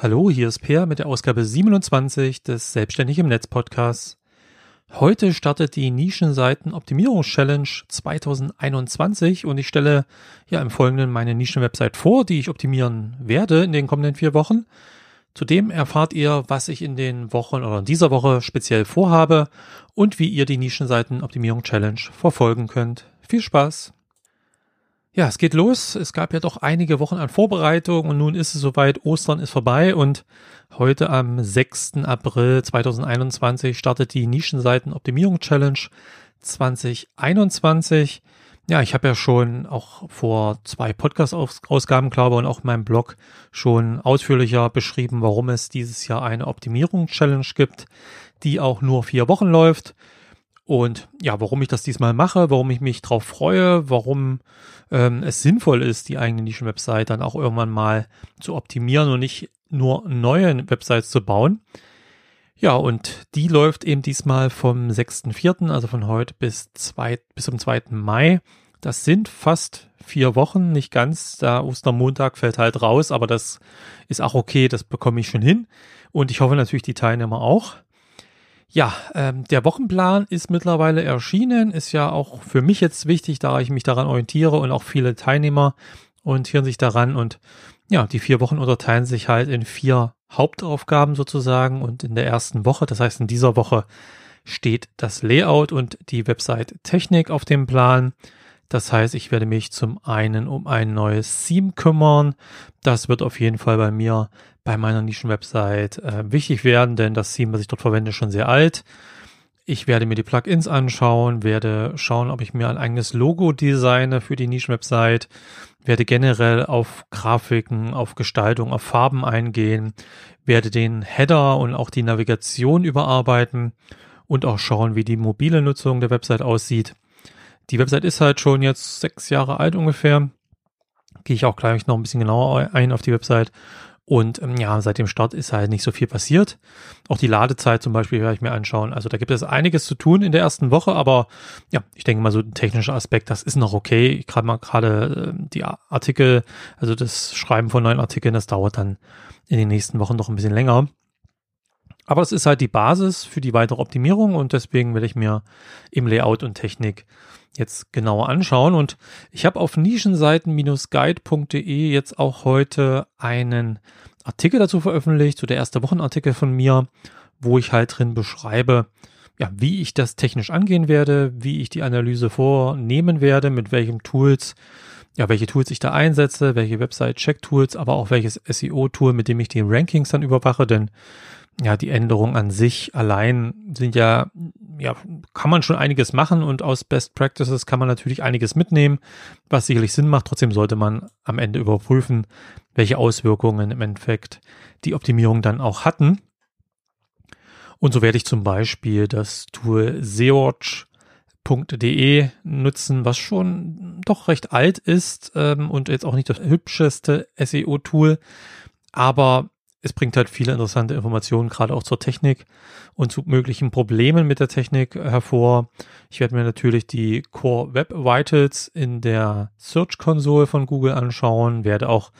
Hallo, hier ist Peer mit der Ausgabe 27 des Selbstständig im Netz Podcasts. Heute startet die Nischenseiten Optimierungs-Challenge 2021 und ich stelle ja im Folgenden meine Nischenwebsite vor, die ich optimieren werde in den kommenden vier Wochen. Zudem erfahrt ihr, was ich in den Wochen oder in dieser Woche speziell vorhabe und wie ihr die Nischenseiten Optimierung Challenge verfolgen könnt. Viel Spaß! Ja, es geht los. Es gab ja doch einige Wochen an Vorbereitung und nun ist es soweit. Ostern ist vorbei und heute am 6. April 2021 startet die Nischenseiten Optimierung Challenge 2021. Ja, ich habe ja schon auch vor zwei Podcast-Ausgaben, glaube und auch in meinem Blog schon ausführlicher beschrieben, warum es dieses Jahr eine Optimierung-Challenge gibt, die auch nur vier Wochen läuft. Und ja, warum ich das diesmal mache, warum ich mich drauf freue, warum ähm, es sinnvoll ist, die eigene Nischen-Website dann auch irgendwann mal zu optimieren und nicht nur neue Websites zu bauen. Ja, und die läuft eben diesmal vom 6.4., also von heute bis, zwei, bis zum 2. Mai. Das sind fast vier Wochen, nicht ganz. Der Ostermontag fällt halt raus, aber das ist auch okay, das bekomme ich schon hin. Und ich hoffe natürlich die Teilnehmer auch. Ja, ähm, der Wochenplan ist mittlerweile erschienen, ist ja auch für mich jetzt wichtig, da ich mich daran orientiere und auch viele Teilnehmer orientieren sich daran. Und ja, die vier Wochen unterteilen sich halt in vier Hauptaufgaben sozusagen. Und in der ersten Woche, das heißt in dieser Woche steht das Layout und die Website Technik auf dem Plan. Das heißt, ich werde mich zum einen um ein neues Theme kümmern. Das wird auf jeden Fall bei mir bei meiner Nischen-Website äh, wichtig werden, denn das Theme, was ich dort verwende, ist schon sehr alt. Ich werde mir die Plugins anschauen, werde schauen, ob ich mir ein eigenes Logo designe für die Nischen-Website, werde generell auf Grafiken, auf Gestaltung, auf Farben eingehen, werde den Header und auch die Navigation überarbeiten und auch schauen, wie die mobile Nutzung der Website aussieht. Die Website ist halt schon jetzt sechs Jahre alt ungefähr. Gehe ich auch gleich noch ein bisschen genauer ein auf die Website. Und ähm, ja, seit dem Start ist halt nicht so viel passiert. Auch die Ladezeit zum Beispiel werde ich mir anschauen. Also da gibt es einiges zu tun in der ersten Woche, aber ja, ich denke mal so ein technischer Aspekt, das ist noch okay. Ich gerade mal gerade äh, die Artikel, also das Schreiben von neuen Artikeln, das dauert dann in den nächsten Wochen noch ein bisschen länger. Aber es ist halt die Basis für die weitere Optimierung und deswegen will ich mir im Layout und Technik jetzt genauer anschauen. Und ich habe auf nischenseiten-guide.de jetzt auch heute einen Artikel dazu veröffentlicht, so der erste Wochenartikel von mir, wo ich halt drin beschreibe, ja, wie ich das technisch angehen werde, wie ich die Analyse vornehmen werde, mit welchen Tools, ja, welche Tools ich da einsetze, welche Website-Check-Tools, aber auch welches SEO-Tool, mit dem ich die Rankings dann überwache, denn ja, die Änderungen an sich allein sind ja, ja, kann man schon einiges machen und aus Best Practices kann man natürlich einiges mitnehmen, was sicherlich Sinn macht. Trotzdem sollte man am Ende überprüfen, welche Auswirkungen im Endeffekt die Optimierung dann auch hatten. Und so werde ich zum Beispiel das Tool SEOwatch.de nutzen, was schon doch recht alt ist ähm, und jetzt auch nicht das hübscheste SEO-Tool, aber es bringt halt viele interessante Informationen, gerade auch zur Technik und zu möglichen Problemen mit der Technik hervor. Ich werde mir natürlich die Core Web Vitals in der Search Console von Google anschauen, werde auch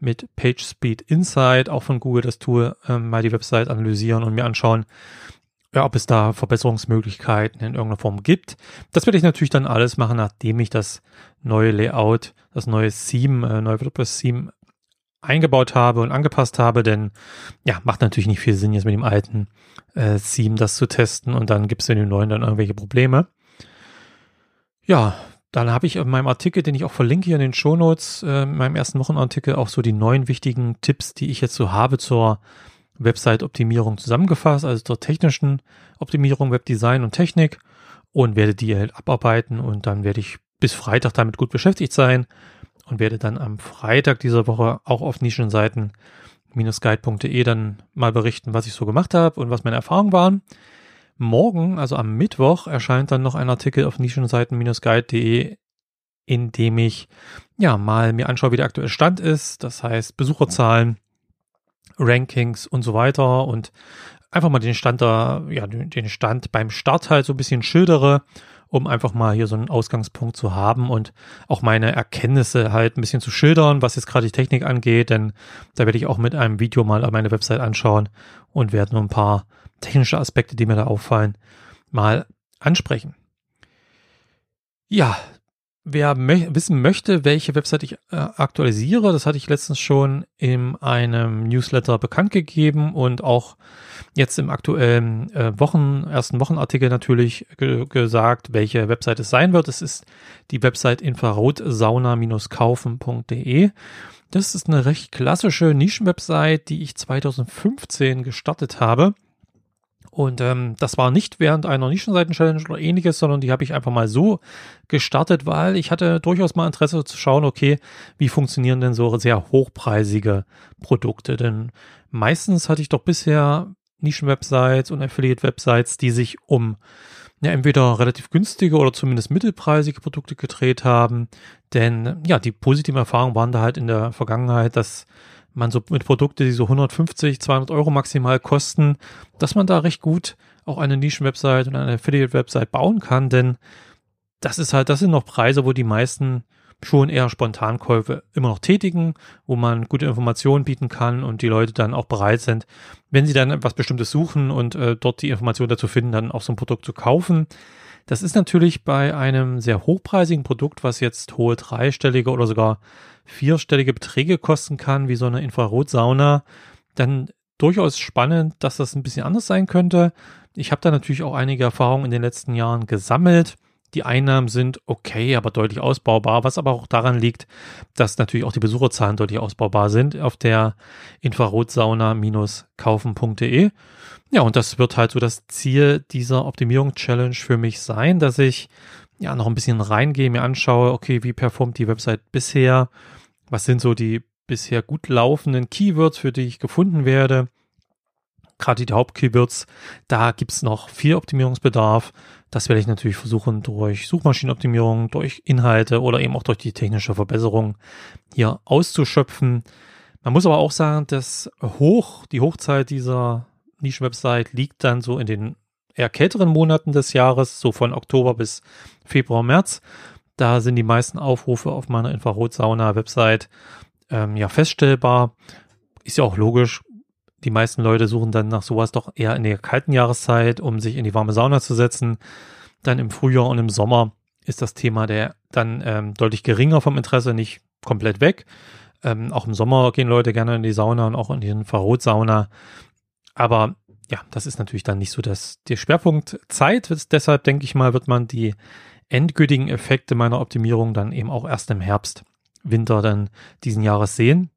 mit PageSpeed Insight, auch von Google das Tool, äh, mal die Website analysieren und mir anschauen, ja, ob es da Verbesserungsmöglichkeiten in irgendeiner Form gibt. Das werde ich natürlich dann alles machen, nachdem ich das neue Layout, das neue Theme, äh, neue WordPress-Theme eingebaut habe und angepasst habe, denn ja, macht natürlich nicht viel Sinn, jetzt mit dem alten äh, Theme das zu testen und dann gibt es in dem neuen dann irgendwelche Probleme. Ja, dann habe ich in meinem Artikel, den ich auch verlinke hier in den Shownotes, äh, in meinem ersten Wochenartikel auch so die neun wichtigen Tipps, die ich jetzt so habe zur Website-Optimierung zusammengefasst, also zur technischen Optimierung, Webdesign und Technik und werde die halt abarbeiten und dann werde ich bis Freitag damit gut beschäftigt sein und werde dann am Freitag dieser Woche auch auf Nischenseiten guide.de dann mal berichten, was ich so gemacht habe und was meine Erfahrungen waren. Morgen, also am Mittwoch, erscheint dann noch ein Artikel auf nischenseiten-guide.de, in dem ich ja mal mir anschaue, wie der aktuelle Stand ist. Das heißt Besucherzahlen, Rankings und so weiter und einfach mal den Stand da, ja, den Stand beim Start halt so ein bisschen schildere um einfach mal hier so einen Ausgangspunkt zu haben und auch meine Erkenntnisse halt ein bisschen zu schildern, was jetzt gerade die Technik angeht, denn da werde ich auch mit einem Video mal meine Website anschauen und werde nur ein paar technische Aspekte, die mir da auffallen, mal ansprechen. Ja, wer mö wissen möchte, welche Website ich äh, aktualisiere, das hatte ich letztens schon in einem Newsletter bekannt gegeben und auch jetzt im aktuellen äh, Wochen, ersten Wochenartikel natürlich ge gesagt, welche Website es sein wird. Es ist die Website infrarotsauna-kaufen.de. Das ist eine recht klassische Nischenwebsite, die ich 2015 gestartet habe. Und ähm, das war nicht während einer Nischenseiten-Challenge oder ähnliches, sondern die habe ich einfach mal so gestartet, weil ich hatte durchaus mal Interesse zu schauen, okay, wie funktionieren denn so sehr hochpreisige Produkte? Denn meistens hatte ich doch bisher Nischenwebsites und Affiliate-Websites, die sich um ja, entweder relativ günstige oder zumindest mittelpreisige Produkte gedreht haben. Denn ja, die positiven Erfahrungen waren da halt in der Vergangenheit, dass man so mit Produkten, die so 150, 200 Euro maximal kosten, dass man da recht gut auch eine Nischenwebsite und eine Affiliate-Website bauen kann, denn das ist halt, das sind noch Preise, wo die meisten schon eher Spontankäufe immer noch tätigen, wo man gute Informationen bieten kann und die Leute dann auch bereit sind, wenn sie dann etwas Bestimmtes suchen und äh, dort die Information dazu finden, dann auch so ein Produkt zu kaufen. Das ist natürlich bei einem sehr hochpreisigen Produkt, was jetzt hohe dreistellige oder sogar vierstellige Beträge kosten kann, wie so eine Infrarotsauna, dann durchaus spannend, dass das ein bisschen anders sein könnte. Ich habe da natürlich auch einige Erfahrungen in den letzten Jahren gesammelt. Die Einnahmen sind okay, aber deutlich ausbaubar, was aber auch daran liegt, dass natürlich auch die Besucherzahlen deutlich ausbaubar sind auf der infrarotsauna-kaufen.de. Ja, und das wird halt so das Ziel dieser Optimierung-Challenge für mich sein, dass ich ja noch ein bisschen reingehe, mir anschaue, okay, wie performt die Website bisher, was sind so die bisher gut laufenden Keywords, für die ich gefunden werde. Gerade die Hauptkeywords, da gibt's noch viel Optimierungsbedarf. Das werde ich natürlich versuchen, durch Suchmaschinenoptimierung, durch Inhalte oder eben auch durch die technische Verbesserung hier auszuschöpfen. Man muss aber auch sagen, dass hoch, die Hochzeit dieser Nischenwebsite liegt dann so in den eher kälteren Monaten des Jahres, so von Oktober bis Februar, März. Da sind die meisten Aufrufe auf meiner Infrarotsauna-Website ähm, ja feststellbar. Ist ja auch logisch. Die meisten Leute suchen dann nach sowas doch eher in der kalten Jahreszeit, um sich in die warme Sauna zu setzen. Dann im Frühjahr und im Sommer ist das Thema der dann ähm, deutlich geringer vom Interesse, nicht komplett weg. Ähm, auch im Sommer gehen Leute gerne in die Sauna und auch in die Infrarotsauna. Aber ja, das ist natürlich dann nicht so das, der Schwerpunkt Zeit. Deshalb denke ich mal, wird man die endgültigen Effekte meiner Optimierung dann eben auch erst im Herbst, Winter dann diesen Jahres sehen.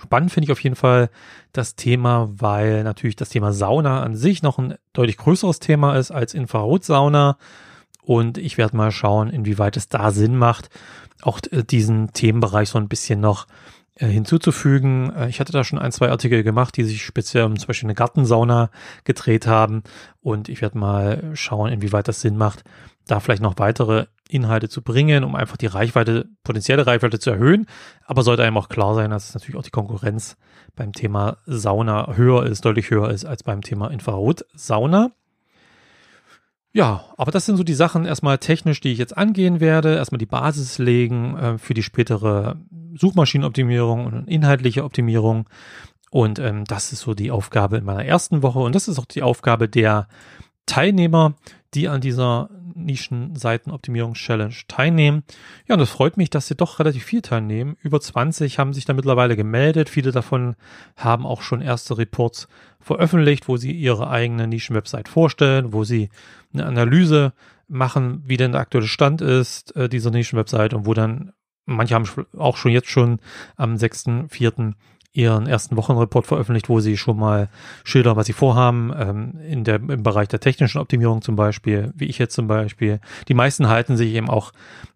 Spannend finde ich auf jeden Fall das Thema, weil natürlich das Thema Sauna an sich noch ein deutlich größeres Thema ist als Infrarotsauna. Und ich werde mal schauen, inwieweit es da Sinn macht, auch äh, diesen Themenbereich so ein bisschen noch hinzuzufügen. Äh, ich hatte da schon ein, zwei Artikel gemacht, die sich speziell um zum Beispiel eine Gartensauna gedreht haben. Und ich werde mal schauen, inwieweit das Sinn macht, da vielleicht noch weitere Inhalte zu bringen, um einfach die Reichweite, potenzielle Reichweite zu erhöhen. Aber sollte einem auch klar sein, dass natürlich auch die Konkurrenz beim Thema Sauna höher ist, deutlich höher ist als beim Thema Infrarotsauna. Ja, aber das sind so die Sachen erstmal technisch, die ich jetzt angehen werde. Erstmal die Basis legen äh, für die spätere Suchmaschinenoptimierung und inhaltliche Optimierung. Und ähm, das ist so die Aufgabe in meiner ersten Woche. Und das ist auch die Aufgabe der Teilnehmer, die an dieser Nischenseitenoptimierungs-Challenge teilnehmen. Ja, und es freut mich, dass sie doch relativ viel teilnehmen. Über 20 haben sich da mittlerweile gemeldet. Viele davon haben auch schon erste Reports veröffentlicht, wo sie ihre eigene Nischenwebsite vorstellen, wo sie eine Analyse machen, wie denn der aktuelle Stand ist äh, dieser Nischenwebsite und wo dann manche haben auch schon jetzt schon am 6.4 ihren ersten Wochenreport veröffentlicht, wo sie schon mal schildern, was sie vorhaben, ähm, in der, im Bereich der technischen Optimierung zum Beispiel, wie ich jetzt zum Beispiel. Die meisten halten sich eben auch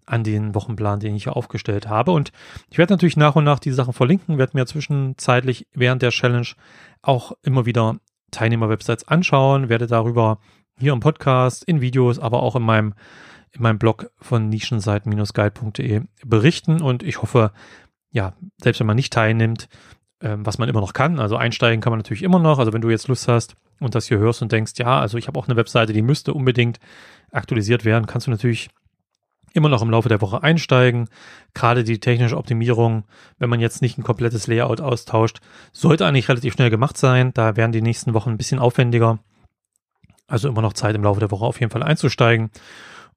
an den Wochenplan, den ich hier aufgestellt habe. Und ich werde natürlich nach und nach die Sachen verlinken, werde mir zwischenzeitlich während der Challenge auch immer wieder Teilnehmer-Websites anschauen, werde darüber hier im Podcast, in Videos, aber auch in meinem in meinem Blog von nischenseiten-guide.de berichten und ich hoffe, ja, selbst wenn man nicht teilnimmt, ähm, was man immer noch kann. Also einsteigen kann man natürlich immer noch. Also wenn du jetzt Lust hast und das hier hörst und denkst, ja, also ich habe auch eine Webseite, die müsste unbedingt aktualisiert werden, kannst du natürlich immer noch im Laufe der Woche einsteigen. Gerade die technische Optimierung, wenn man jetzt nicht ein komplettes Layout austauscht, sollte eigentlich relativ schnell gemacht sein. Da werden die nächsten Wochen ein bisschen aufwendiger. Also immer noch Zeit im Laufe der Woche auf jeden Fall einzusteigen.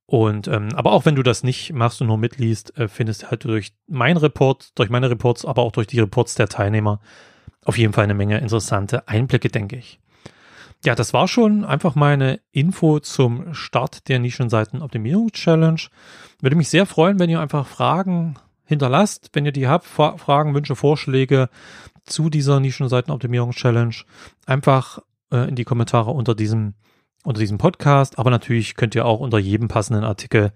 Und ähm, aber auch wenn du das nicht machst und nur mitliest, äh, findest du halt durch mein Report, durch meine Reports, aber auch durch die Reports der Teilnehmer auf jeden Fall eine Menge interessante Einblicke, denke ich. Ja, das war schon einfach meine Info zum Start der Nischenseiten Optimierung Challenge. Würde mich sehr freuen, wenn ihr einfach Fragen hinterlasst, wenn ihr die habt, Fragen, Wünsche, Vorschläge zu dieser Nischenseiten Optimierung Challenge, einfach äh, in die Kommentare unter diesem unter diesem Podcast, aber natürlich könnt ihr auch unter jedem passenden Artikel,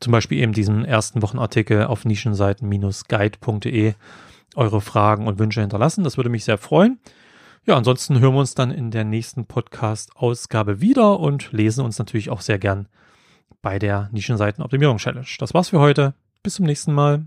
zum Beispiel eben diesen ersten Wochenartikel auf nischenseiten-guide.de eure Fragen und Wünsche hinterlassen. Das würde mich sehr freuen. Ja, ansonsten hören wir uns dann in der nächsten Podcast-Ausgabe wieder und lesen uns natürlich auch sehr gern bei der Nischenseiten Optimierung Challenge. Das war's für heute. Bis zum nächsten Mal.